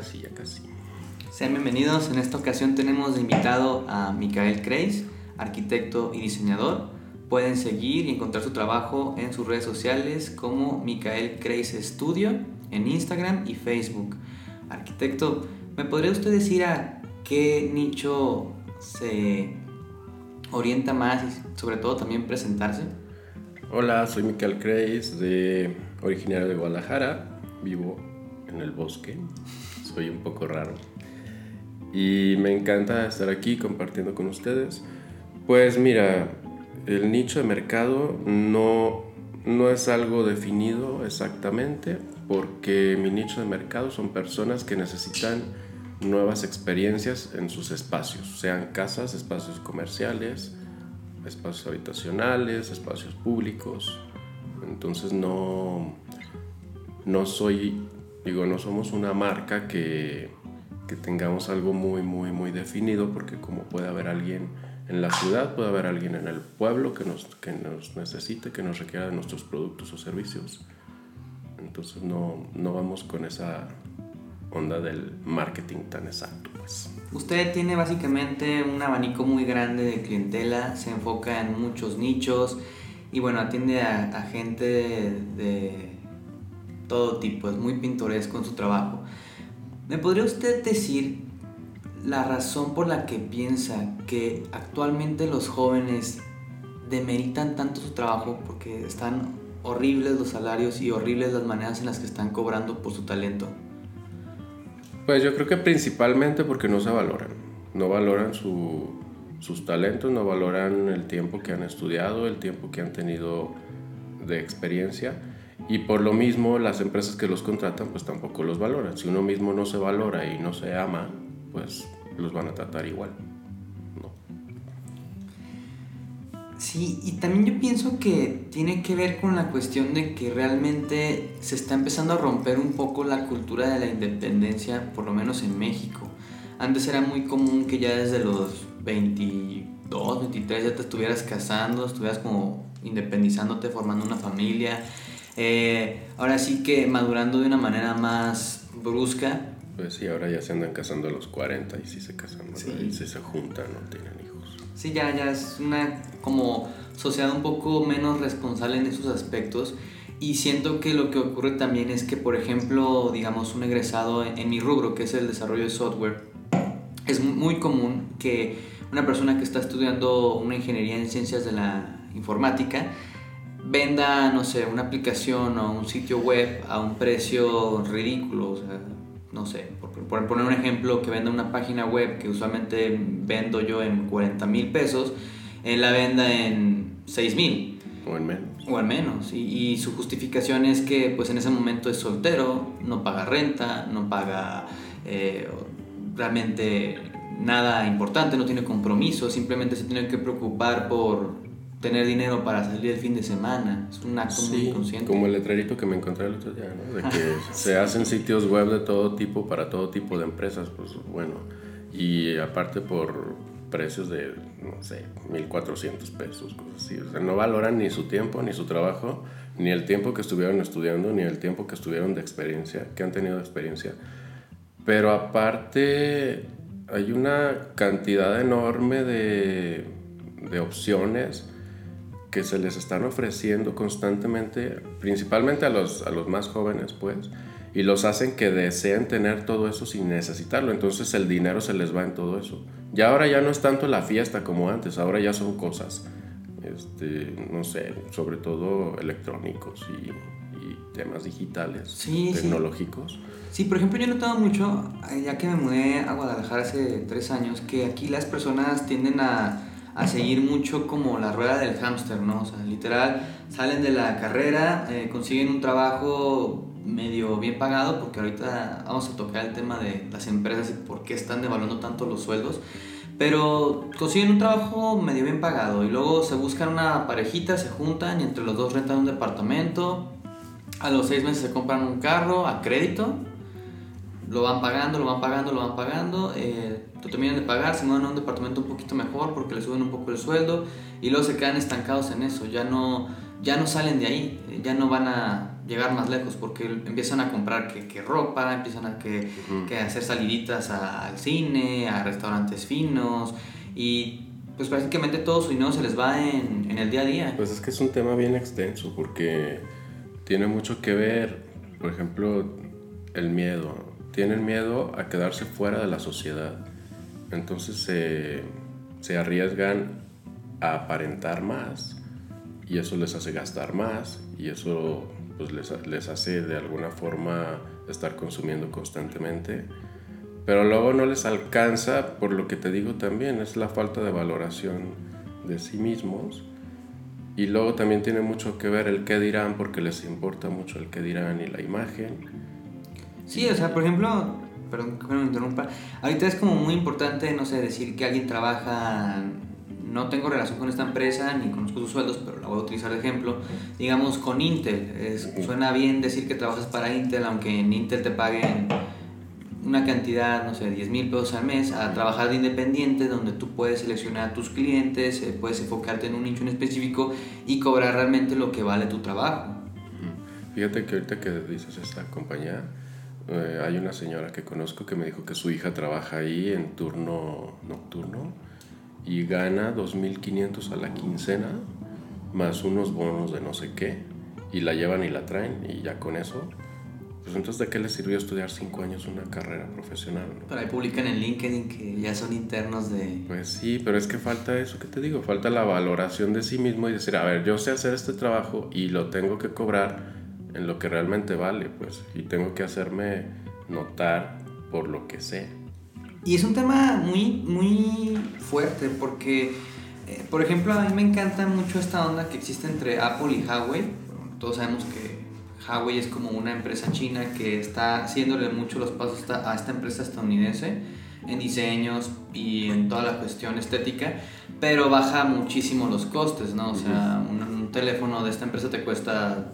Casi, ya casi. Sean bienvenidos. En esta ocasión tenemos invitado a Micael Kreis, arquitecto y diseñador. Pueden seguir y encontrar su trabajo en sus redes sociales como Micael Kreis Studio en Instagram y Facebook. Arquitecto, ¿me podría usted decir a qué nicho se orienta más y sobre todo también presentarse? Hola, soy Micael Kreis, de, originario de Guadalajara. Vivo en el bosque. Soy un poco raro. Y me encanta estar aquí compartiendo con ustedes. Pues mira, el nicho de mercado no, no es algo definido exactamente, porque mi nicho de mercado son personas que necesitan nuevas experiencias en sus espacios, sean casas, espacios comerciales, espacios habitacionales, espacios públicos. Entonces no, no soy, digo, no somos una marca que, que tengamos algo muy, muy, muy definido, porque como puede haber alguien en la ciudad, puede haber alguien en el pueblo que nos, que nos necesite, que nos requiera de nuestros productos o servicios. Entonces no, no vamos con esa onda del marketing tan exacto. Pues. Usted tiene básicamente un abanico muy grande de clientela, se enfoca en muchos nichos y bueno, atiende a, a gente de, de, todo tipo, es muy pintoresco en su trabajo. ¿Me podría usted decir la razón por la que piensa que actualmente los jóvenes demeritan tanto su trabajo porque están horribles los salarios y horribles las maneras en las que están cobrando por su talento? Pues yo creo que principalmente porque no se valoran, no valoran su, sus talentos, no valoran el tiempo que han estudiado, el tiempo que han tenido de experiencia y por lo mismo las empresas que los contratan pues tampoco los valoran. Si uno mismo no se valora y no se ama, pues los van a tratar igual. Sí, y también yo pienso que tiene que ver con la cuestión de que realmente se está empezando a romper un poco la cultura de la independencia, por lo menos en México. Antes era muy común que ya desde los 22, 23 ya te estuvieras casando, estuvieras como independizándote, formando una familia. Eh, ahora sí que madurando de una manera más brusca. Pues sí, ahora ya se andan casando a los 40 y si se casan, sí. y si se juntan, no tienen hijos. Sí, ya, ya es una como sociedad un poco menos responsable en esos aspectos. Y siento que lo que ocurre también es que, por ejemplo, digamos, un egresado en, en mi rubro, que es el desarrollo de software, es muy común que una persona que está estudiando una ingeniería en ciencias de la informática venda, no sé, una aplicación o un sitio web a un precio ridículo. O sea, no sé, por, por, poner un ejemplo, que venda una página web que usualmente vendo yo en 40 mil pesos, él la venda en 6 mil. O en menos. O en menos. Y, y, su justificación es que pues en ese momento es soltero, no paga renta, no paga eh, realmente nada importante, no tiene compromiso, simplemente se tiene que preocupar por tener dinero para salir el fin de semana. Es un acto sí, muy inconsciente. Como el letrerito que me encontré el otro día, ¿no? De que se hacen sitios web de todo tipo para todo tipo de empresas, pues bueno. Y aparte por precios de, no sé, 1400 pesos, cosas así. O sea, no valoran ni su tiempo, ni su trabajo, ni el tiempo que estuvieron estudiando, ni el tiempo que estuvieron de experiencia, que han tenido de experiencia. Pero aparte hay una cantidad enorme de, de opciones que se les están ofreciendo constantemente, principalmente a los, a los más jóvenes, pues, y los hacen que deseen tener todo eso sin necesitarlo. Entonces el dinero se les va en todo eso. Y ahora ya no es tanto la fiesta como antes, ahora ya son cosas, este, no sé, sobre todo electrónicos y, y temas digitales, Sí, sí. tecnológicos. Sí, por ejemplo, yo he notado mucho, eh, ya que me mudé a Guadalajara hace tres años, que aquí las personas tienden a, a seguir mucho como la rueda del hámster, ¿no? O sea, literal, salen de la carrera, eh, consiguen un trabajo medio bien pagado, porque ahorita vamos a tocar el tema de las empresas y por qué están devaluando tanto los sueldos, pero consiguen un trabajo medio bien pagado y luego se buscan una parejita, se juntan y entre los dos rentan un departamento, a los seis meses se compran un carro a crédito, lo van pagando, lo van pagando, lo van pagando, eh, lo terminan de pagar, se mueven a un departamento un poquito mejor porque le suben un poco el sueldo y luego se quedan estancados en eso, ya no, ya no salen de ahí, ya no van a llegar más lejos porque empiezan a comprar que, ropa, empiezan a que, hacer saliditas al cine, a restaurantes finos y pues prácticamente todo su dinero se les va en, en, el día a día. Pues es que es un tema bien extenso porque tiene mucho que ver, por ejemplo, el miedo. Tienen miedo a quedarse fuera de la sociedad. Entonces se, se arriesgan a aparentar más y eso les hace gastar más y eso pues les, les hace de alguna forma estar consumiendo constantemente. Pero luego no les alcanza, por lo que te digo también, es la falta de valoración de sí mismos. Y luego también tiene mucho que ver el qué dirán, porque les importa mucho el qué dirán y la imagen. Sí, o sea, por ejemplo, perdón que me interrumpa, ahorita es como muy importante, no sé, decir que alguien trabaja no tengo relación con esta empresa ni conozco sus sueldos, pero la voy a utilizar de ejemplo. Digamos con Intel, suena bien decir que trabajas para Intel, aunque en Intel te paguen una cantidad, no sé, 10 mil pesos al mes, a trabajar de independiente, donde tú puedes seleccionar a tus clientes, eh, puedes enfocarte en un nicho en específico y cobrar realmente lo que vale tu trabajo. Fíjate que ahorita que dices esta compañía, eh, hay una señora que conozco que me dijo que su hija trabaja ahí en turno nocturno y gana 2.500 a la quincena, más unos bonos de no sé qué, y la llevan y la traen, y ya con eso, pues entonces ¿de qué le sirvió estudiar 5 años una carrera profesional? Pero ahí publican en LinkedIn que ya son internos de... Pues sí, pero es que falta eso que te digo, falta la valoración de sí mismo y decir, a ver, yo sé hacer este trabajo y lo tengo que cobrar en lo que realmente vale, pues, y tengo que hacerme notar por lo que sé. Y es un tema muy, muy fuerte porque, eh, por ejemplo, a mí me encanta mucho esta onda que existe entre Apple y Huawei. Todos sabemos que Huawei es como una empresa china que está haciéndole mucho los pasos a esta empresa estadounidense en diseños y en toda la cuestión estética, pero baja muchísimo los costes, ¿no? O sea, un, un teléfono de esta empresa te cuesta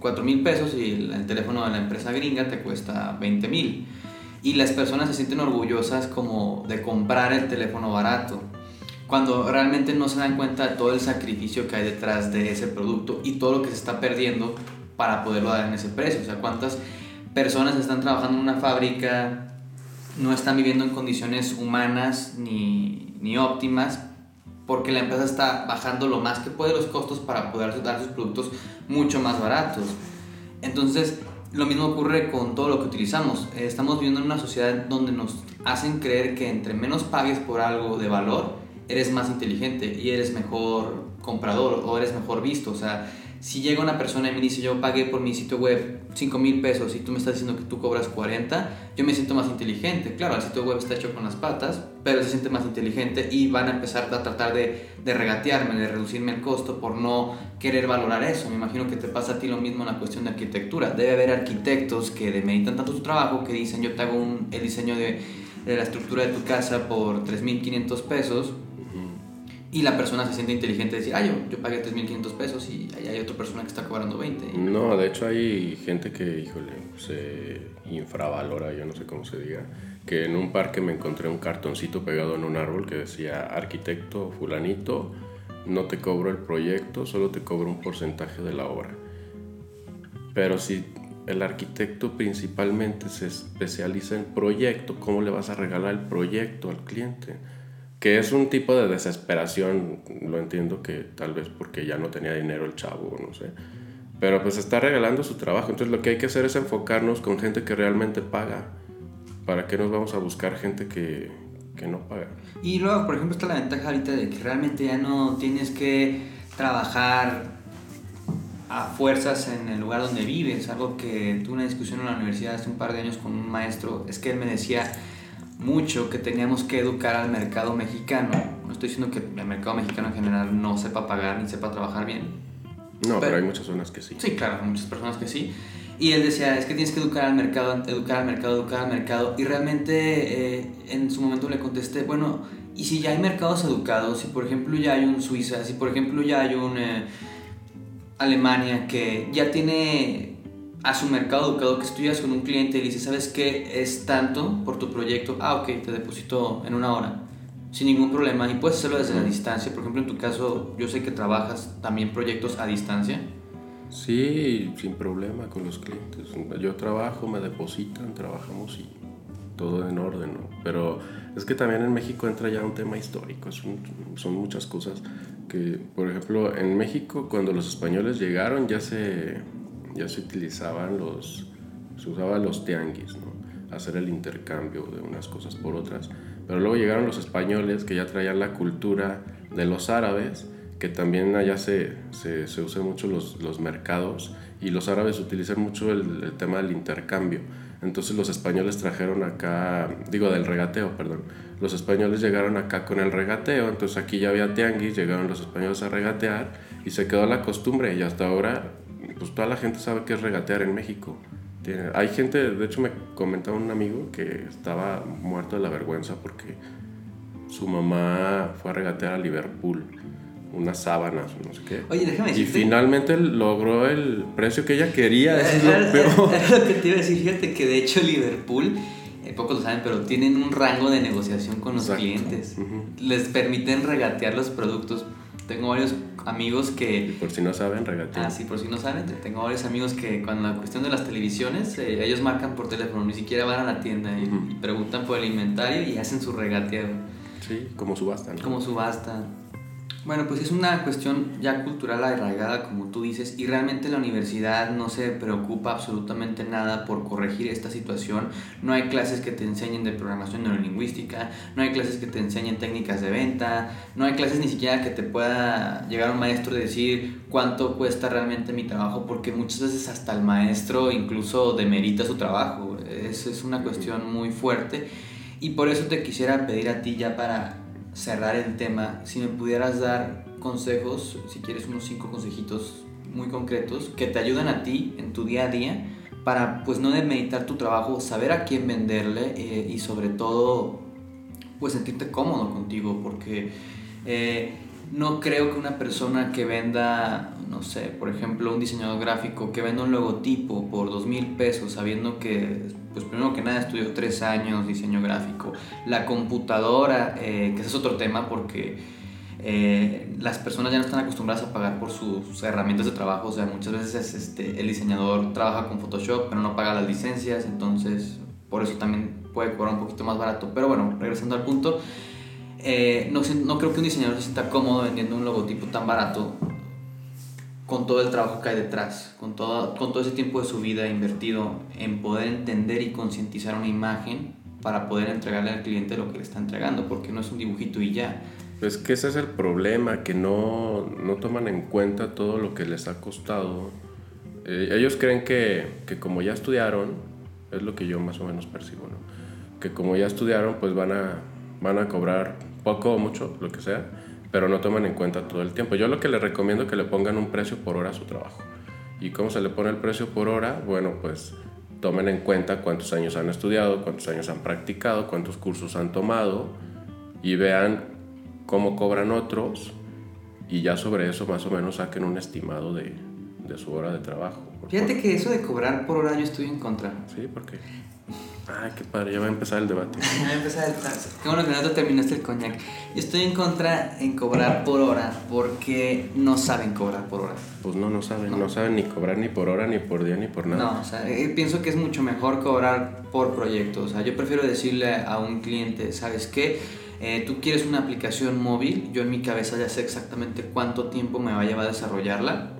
4 mil pesos y el teléfono de la empresa gringa te cuesta 20 mil y las personas se sienten orgullosas como de comprar el teléfono barato cuando realmente no se dan cuenta de todo el sacrificio que hay detrás de ese producto y todo lo que se está perdiendo para poderlo dar en ese precio. O sea, cuántas personas están trabajando en una fábrica, no están viviendo en condiciones humanas ni, ni óptimas, porque la empresa está bajando lo más que puede los costos para poder dar sus productos mucho más baratos. Entonces, lo mismo ocurre con todo lo que utilizamos. Eh, estamos viviendo en una sociedad donde nos hacen creer que entre menos pagues por algo de valor, eres más inteligente y eres mejor comprador o eres mejor visto. O sea, si llega una persona y me dice yo pagué por mi sitio web 5 mil pesos y tú me estás diciendo que tú cobras 40, yo me siento más inteligente. Claro, el sitio web está hecho con las patas, pero se siente más inteligente y van a empezar a tratar de, regatearme, de reducirme el costo por no querer valorar eso. Me imagino que te pasa a ti lo mismo en la cuestión de arquitectura. Debe haber arquitectos que demeritan tanto su trabajo que dicen yo te hago un, el diseño de, de la estructura de tu casa por 3.500 pesos y la persona se siente inteligente y decir, ah, yo, yo pagué 3.500 pesos y ahí hay otra persona que está cobrando 20. No, de hecho hay gente que, híjole, se infravalora, yo no sé cómo se diga, que en un parque me encontré un cartoncito pegado en un árbol que decía, arquitecto fulanito, no te cobro el proyecto, solo te cobro un porcentaje de la obra. Pero si el arquitecto principalmente se especializa en proyecto, ¿cómo le vas a regalar el proyecto al cliente? Que es un tipo de desesperación, lo entiendo que tal vez porque ya no tenía dinero el chavo, no sé, pero pues está regalando su trabajo, entonces lo que hay que hacer es enfocarnos con gente que realmente paga, ¿para qué nos vamos a buscar gente que, que no paga? Y luego, por ejemplo, está la ventaja ahorita de que realmente ya no tienes que trabajar a fuerzas en el lugar donde vives, algo que tuve una discusión en la universidad hace un par de años con un maestro, es que él me decía, mucho que teníamos que educar al mercado mexicano. estoy diciendo que el mercado mexicano en general no sepa pagar ni sepa trabajar bien. No, pero, Pero- hay muchas zonas que sí. Sí, claro, hay muchas personas que sí. Y él decía, es que tienes que educar al mercado, educar al mercado, educar al mercado. Y realmente eh, en su momento le contesté, bueno, y si ya hay mercados educados, si por ejemplo ya hay un Suiza, si por ejemplo ya hay un eh, Alemania que ya tiene a su mercado educado, que estudias con un cliente y le dices, ¿sabes qué? Es tanto por tu proyecto. Ah, ok, te deposito en una hora. Sin ningún problema. Y puedes hacerlo desde la distancia. Por ejemplo, en tu caso, yo sé que trabajas también proyectos a distancia. Sí, sin problema con los clientes. Yo trabajo, me depositan, trabajamos y todo en orden, ¿no? Pero es que también en México entra ya un tema histórico, es un- son muchas cosas que, por ejemplo, en México cuando los españoles llegaron ya se, ya se utilizaban los, se usaban los tianguis, ¿no? Hacer el intercambio de unas cosas por otras. Pero luego llegaron los españoles que ya traían la cultura de los árabes, que también allá se, se, se usan mucho los, los mercados y los árabes utilizan mucho el, el tema del intercambio. Entonces los españoles trajeron acá, digo del regateo, perdón. Los españoles llegaron acá con el regateo, entonces aquí ya había tianguis, llegaron los españoles a regatear y se quedó la costumbre y hasta ahora pues toda la gente sabe que es regatear en México. Tiene- hay gente, de hecho me comentaba un amigo que estaba muerto de la vergüenza porque su mamá fue a regatear a Liverpool unas sábanas, no sé qué. Oye, déjame Y decirte. finalmente logró el precio que ella quería, eso es lo peor. lo que te iba a decir, fíjate que de hecho Liverpool, eh, pocos lo saben, pero tienen un rango de negociación con los Exacto. clientes. Les permiten regatear los productos. Tengo varios amigos Y que... por si no saben, regatear. Ah, sí, por si no saben, te- tengo varios amigos que con la cuestión de las televisiones, eh, ellos marcan por teléfono, ni siquiera van a la tienda y, y preguntan por el inventario y hacen su regateo Sí, como subasta. ¿no? como subasta. Bueno, pues es una cuestión ya cultural arraigada, como tú dices, y realmente la universidad no se preocupa absolutamente nada por corregir esta situación. No hay clases que te enseñen de programación neurolingüística, no hay clases que te enseñen técnicas de venta, no hay clases ni siquiera que te pueda llegar un maestro y decir cuánto cuesta realmente mi trabajo, porque muchas veces hasta el maestro incluso demerita su trabajo. Es, es una cuestión muy fuerte. Y por eso te quisiera pedir a ti ya para cerrar el tema, si me pudieras dar consejos, si quieres unos cinco consejitos muy concretos que te ayudan a ti en tu día a día para pues no demeritar tu trabajo, saber a quién venderle eh, y sobre todo pues sentirte cómodo contigo porque eh, no creo que una persona que venda, no sé, por ejemplo, un diseñador gráfico que venda un logotipo por dos mil pesos, sabiendo que, pues primero que nada estudió tres años diseño gráfico, la computadora, eh, que ese es otro tema porque eh, las personas ya no están acostumbradas a pagar por sus herramientas de trabajo, o sea, muchas veces este, el diseñador trabaja con Photoshop, pero no paga las licencias, entonces por eso también puede cobrar un poquito más barato. Pero bueno, regresando al punto, eh, no, no creo que un diseñador se sienta cómodo vendiendo un logotipo tan barato con todo el trabajo que hay detrás, con todo, con todo ese tiempo de su vida invertido en poder entender y concientizar una imagen para poder entregarle al cliente lo que le está entregando, porque no es un dibujito y ya. Pues que ese es el problema, que no, no toman en cuenta todo lo que les ha costado. Eh, ellos creen que, que como ya estudiaron, es lo que yo más o menos percibo, ¿no? Que como ya estudiaron, pues van a, van a cobrar poco o mucho, lo que sea, pero no toman en cuenta todo el tiempo. Yo lo que les recomiendo es que le pongan un precio por hora a su trabajo. ¿Y cómo se le pone el precio por hora? Bueno, pues tomen en cuenta cuántos años han estudiado, cuántos años han practicado, cuántos cursos han tomado y vean cómo cobran otros y ya sobre eso más o menos saquen un estimado de, de su hora de trabajo. Fíjate que eso de cobrar por hora yo estoy en contra. Sí, porque... Ay, qué padre, ya va a empezar el debate. Ya voy a empezar el taxi. Qué bueno que no te terminaste el coñac. Yo estoy en contra en cobrar por hora porque no saben cobrar por hora. Pues no, no saben, no, saben ni cobrar ni por hora, ni por día, ni por nada. No, o sea, eh, pienso que es mucho mejor cobrar por proyecto. O sea, yo prefiero decirle a un cliente, ¿sabes qué? Eh, tú quieres una aplicación móvil, yo en mi cabeza ya sé exactamente cuánto tiempo me va a llevar a desarrollarla.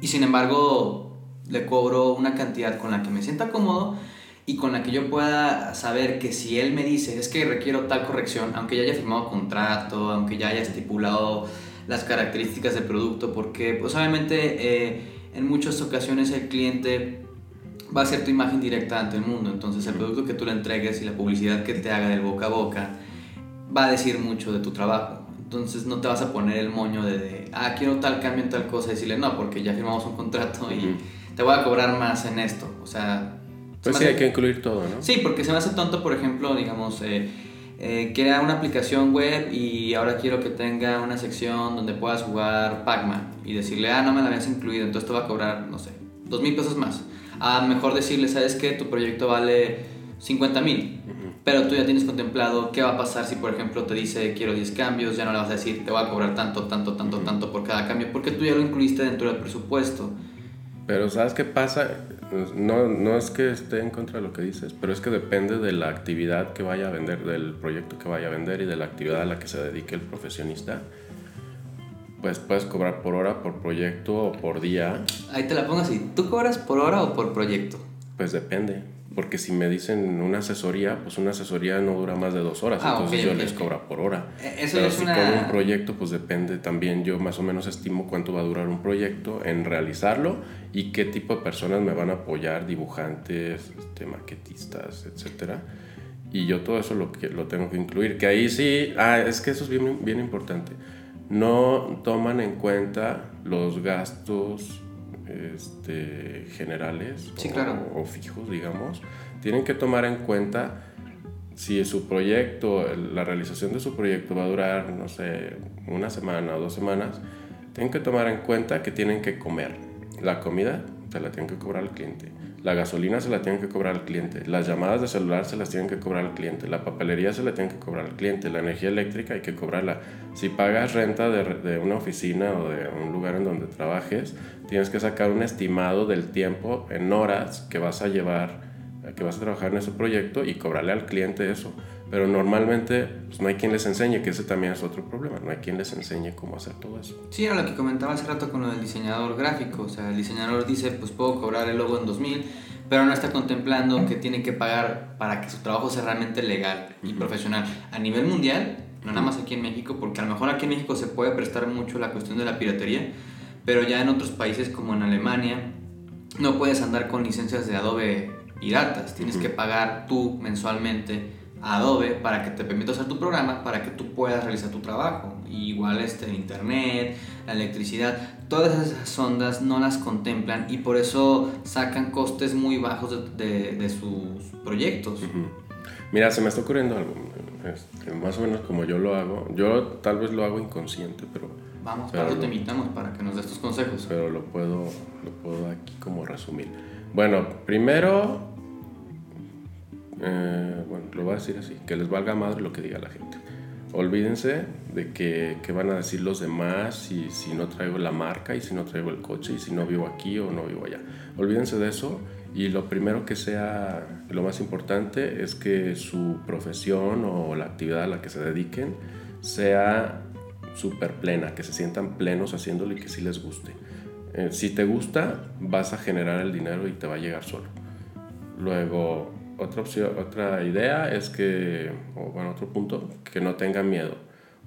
Y sin embargo, le cobro una cantidad con la que me sienta cómodo y con la que yo pueda saber que si él me dice es que requiero tal corrección, aunque ya haya firmado contrato, aunque ya haya estipulado las características del producto, porque pues obviamente eh, en muchas ocasiones el cliente va a ser tu imagen directa ante el mundo, entonces el producto que tú le entregues y la publicidad que te haga del boca a boca va a decir mucho de tu trabajo. Entonces no te vas a poner el moño de, ah, quiero tal cambio en tal cosa y decirle, no, porque ya firmamos un contrato y te voy a cobrar más en esto. O sea... Pues sí, hay que incluir todo, ¿no? Sí, porque se me hace tonto, por ejemplo, digamos, eh, eh, crea una aplicación web y ahora quiero que tenga una sección donde puedas jugar Pac-Man y decirle, ah, no me la habías incluido, entonces te va a cobrar, no sé, dos mil pesos más. A mejor decirle, ¿sabes qué? Tu proyecto vale 50 mil, pero tú ya tienes contemplado qué va a pasar si, por ejemplo, te dice quiero 10 cambios, ya no le vas a decir te voy a cobrar tanto, tanto, tanto, tanto por cada cambio, porque tú ya lo incluiste dentro del presupuesto. Pero ¿sabes qué pasa? No, no es que esté en contra de lo que dices, pero es que depende de la actividad que vaya a vender, del proyecto que vaya a vender y de la actividad a la que se dedique el profesionista. Pues puedes cobrar por hora, por proyecto o por día. Ahí te la pongo así. ¿Tú cobras por hora o por proyecto? Pues depende. Porque si me dicen una asesoría, pues una asesoría no dura más de dos horas, Ah, entonces ok, yo ok, les ok. cobro por hora. Eh, eso Pero es si una- con un proyecto, pues depende también, yo más o menos estimo cuánto va a durar un proyecto en realizarlo y qué tipo de personas me van a apoyar, dibujantes, este, maquetistas, etcétera. Y yo todo eso lo, que, lo tengo que incluir. Que ahí sí, ah, es que eso es bien, bien importante. No toman en cuenta los gastos este, generales Sí, o- claro. o fijos, digamos. Tienen que tomar en cuenta si su proyecto, el- la realización de su proyecto va a durar, no sé, una semana o dos semanas, tienen que tomar en cuenta que tienen que comer. La comida se la tienen que cobrar al cliente. La gasolina se la tienen que cobrar al cliente. Las llamadas de celular se las tienen que cobrar al cliente. La papelería se la tienen que cobrar al cliente. La energía eléctrica hay que cobrarla. Si pagas renta de, una oficina o de un lugar en donde trabajes, tienes que sacar un estimado del tiempo en horas que vas a llevar que vas a trabajar en ese proyecto y cobrarle al cliente eso. Pero normalmente pues, no hay quien les enseñe, que ese también es otro problema, no hay quien les enseñe cómo hacer todo eso. Sí, era lo que comentaba hace rato con lo del diseñador gráfico. O sea, el diseñador dice, pues puedo cobrar el logo en 2000, pero no está contemplando que tiene que pagar para que su trabajo sea realmente legal y profesional. A nivel mundial, no nada más aquí en México, porque a lo mejor aquí en México se puede prestar mucho la cuestión de la piratería, pero ya en otros países como en Alemania, no puedes andar con licencias de Adobe piratas. Tienes que pagar tú mensualmente Adobe para que te permita usar tu programa, para que tú puedas realizar tu trabajo. Y igual este, internet, la electricidad, todas esas ondas no las contemplan y por eso sacan costes muy bajos de, de- de sus proyectos. Mira, se me está ocurriendo algo, este, más o menos como yo lo hago. Yo tal vez lo hago inconsciente, pero, Vamos, Pero eso te invitamos, para que nos des tus consejos. pero lo, puedo, lo puedo aquí como resumir. Bueno, primero, eh, bueno, lo voy a decir así, que les valga madre lo que diga la gente. Olvídense de que, que van a decir los demás y si no traigo la marca y si no traigo el coche y si no vivo aquí o no vivo allá. Olvídense de eso y lo primero que sea, lo más importante es que su profesión o la actividad a la que se dediquen sea súper plena, que se sientan plenos haciéndolo y que sí les guste. Eh, si te gusta, vas a generar el dinero y te va a llegar solo. Luego, otra opción, otra idea es que, o bueno, otro punto, que no tengan miedo.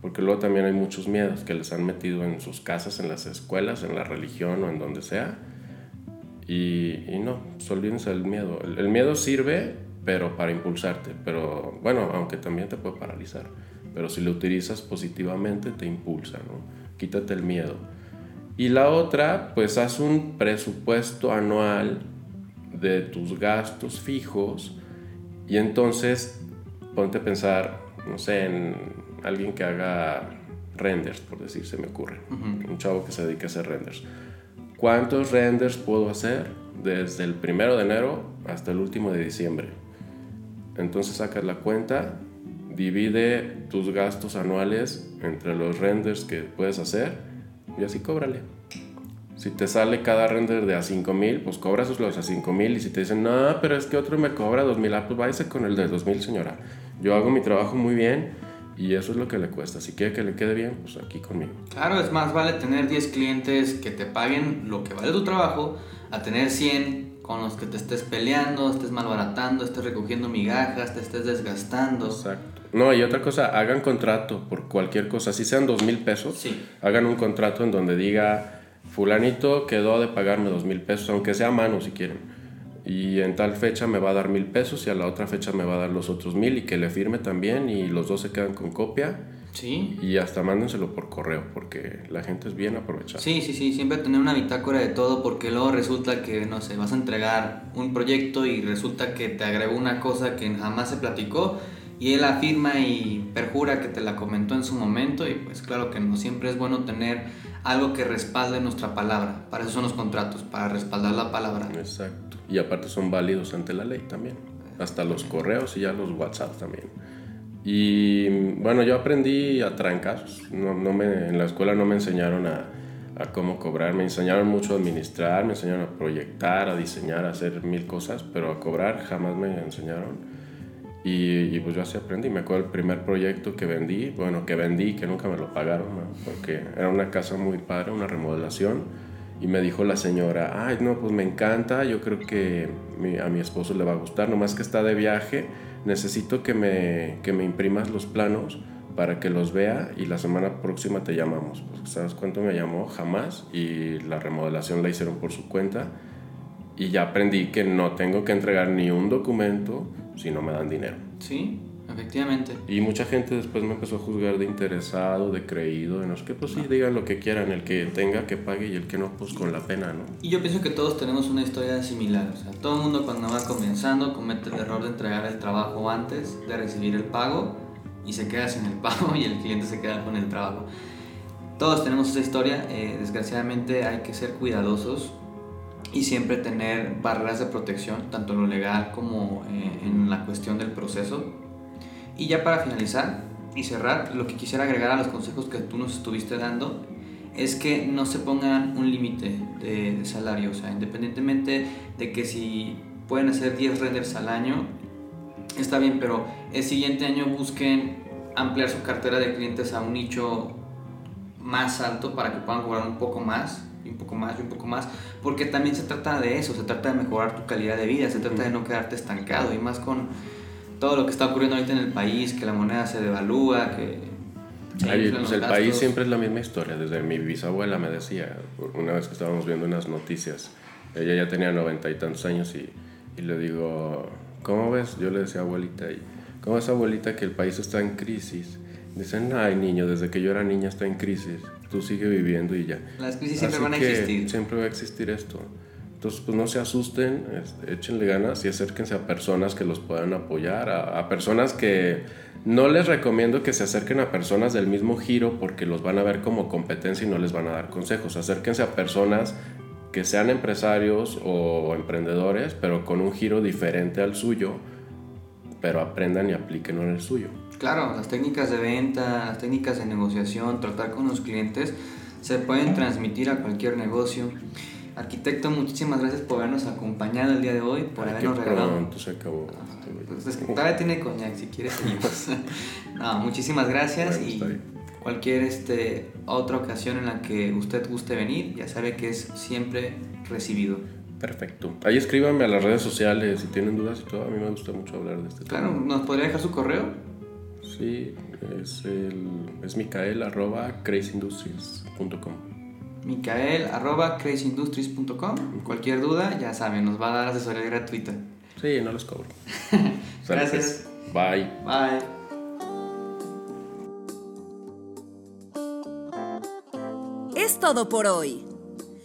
Porque luego también hay muchos miedos que les han metido en sus casas, en las escuelas, en la religión o en donde sea. Y, y no, pues olvídense del miedo. El, el miedo sirve, pero para impulsarte. Pero bueno, aunque también te puede paralizar. Pero si lo utilizas positivamente, te impulsa, ¿no? Quítate el miedo. Y la otra, pues haz un presupuesto anual de tus gastos fijos y entonces ponte a pensar, no sé, en alguien que haga renders, por decir, se me ocurre. Un chavo que se dedique a hacer renders. ¿Cuántos renders puedo hacer desde el primero de enero hasta el último de diciembre? Entonces sacas la cuenta, divide tus gastos anuales entre los renders que puedes hacer y así cóbrale. Si te sale cada render de a 5000, pues cobras los a 5000 y si te dicen, no, pero es que otro me cobra 2000, ah, pues váyase con el de 2000, señora. Yo hago mi trabajo muy bien y eso es lo que le cuesta. Si quiere que le quede bien, pues aquí conmigo. Claro, es más vale tener 10 clientes que te paguen lo que vale tu trabajo a tener 100 con los que te estés peleando, estés malbaratando, estés recogiendo migajas, te estés desgastando. Exacto. No, y otra cosa, hagan contrato por cualquier cosa, si sean dos mil pesos, Sí. hagan un contrato en donde diga, fulanito quedó de pagarme dos mil pesos, aunque sea a mano si quieren. y en tal fecha me va a dar mil pesos y a la otra fecha me va a dar los otros mil y que le firme también y los dos se quedan con copia. Sí. Y hasta mándenselo por correo porque la gente es bien aprovechada. Sí, sí, sí, siempre tener una bitácora de todo porque luego resulta que, no sé, vas a entregar un proyecto y resulta que te agregó una cosa que jamás se platicó y él afirma y perjura que te la comentó en su momento y pues claro que no, siempre es bueno tener algo que respalde nuestra palabra. Para eso son los contratos, para respaldar la palabra. Exacto. Y aparte son válidos ante la ley también. Hasta los correos y ya los WhatsApp también. Y bueno, yo aprendí a trancas. No, no me, en la escuela no me enseñaron a, a, cómo cobrar. Me enseñaron mucho a administrar, me enseñaron a proyectar, a diseñar, a hacer mil cosas, pero a cobrar jamás me enseñaron. Y, y pues yo así aprendí. Me acuerdo el primer proyecto que vendí, bueno, que vendí, que nunca me lo pagaron, ¿no? porque era una casa muy padre, una remodelación. Y me dijo la señora, ay, no, pues me encanta, yo creo que mi, a mi esposo le va a gustar, nomás que está de viaje necesito que me, que me imprimas los planos para que los vea y la semana próxima te llamamos. Pues, ¿Sabes cuánto me llamó? Jamás. Y la remodelación la hicieron por su cuenta. Y ya aprendí que no tengo que entregar ni un documento si no me dan dinero. Sí, efectivamente. Y mucha gente después me empezó a juzgar de interesado, de creído, de no sé qué. Pues sí, digan lo que quieran. El que tenga que pague y el que no, pues con la pena, ¿no? Y yo pienso que todos tenemos una historia similar. O sea, todo el mundo cuando va comenzando comete el error de entregar el trabajo antes de recibir el pago y se queda sin el pago y el cliente se queda con el trabajo. Todos tenemos esa historia. Eh, desgraciadamente hay que ser cuidadosos y siempre tener barreras de protección, tanto en lo legal como eh, en la cuestión del proceso. Y ya para finalizar y cerrar, lo que quisiera agregar a los consejos que tú nos estuviste dando es que no se pongan un límite de, de, salario, o sea, independientemente de que si pueden hacer 10 renders al año, está bien, pero el siguiente año busquen ampliar su cartera de clientes a un nicho más alto para que puedan cobrar un poco más y un poco más y un poco más, porque también se trata de eso, se trata de mejorar tu calidad de vida, se trata de no quedarte estancado y más con todo lo que está ocurriendo ahorita en el país, que la moneda se devalúa, que... Ay, pues el país siempre es la misma historia, desde mi bisabuela me decía, una vez que estábamos viendo unas noticias, ella ya tenía noventa y tantos años y, y, le digo, ¿cómo ves? Yo le decía abuelita, y, ¿cómo ves abuelita que el país está en crisis? Dicen, ay niño, desde que yo era niña está en crisis, tú sigue viviendo y ya. Las crisis siempre Así van a que existir. Siempre va a existir esto. Entonces, pues no se asusten, échenle ganas y acérquense a personas que los puedan apoyar, a, a, personas que no les recomiendo que se acerquen a personas del mismo giro porque los van a ver como competencia y no les van a dar consejos. Acérquense a personas que sean empresarios o emprendedores, pero con un giro diferente al suyo, pero aprendan y apliquen en el suyo. Claro, las técnicas de venta, las técnicas de negociación, tratar con los clientes, se pueden transmitir a cualquier negocio. Arquitecto, muchísimas gracias por habernos acompañado el día de hoy, por Ay, habernos regalado. pronto se acabó. Pues es que todavía tiene coñac, si quieres seguimos. no, muchísimas gracias Bueno, y cualquier este, otra ocasión en la que usted guste venir, ya sabe que es siempre recibido. Perfecto. Ahí escríbanme a las redes sociales si tienen dudas y todo. A mí me gusta mucho hablar de este Claro, tema. ¿nos podría dejar su correo? Sí, es, el, es micael arroba crazyindustries.com. Micael arroba crazyindustries.com. Cualquier duda, ya saben, nos va a dar asesoría gratuita. Sí, no los cobro. Sale, Gracias. pues. Bye. Bye. Es todo por hoy.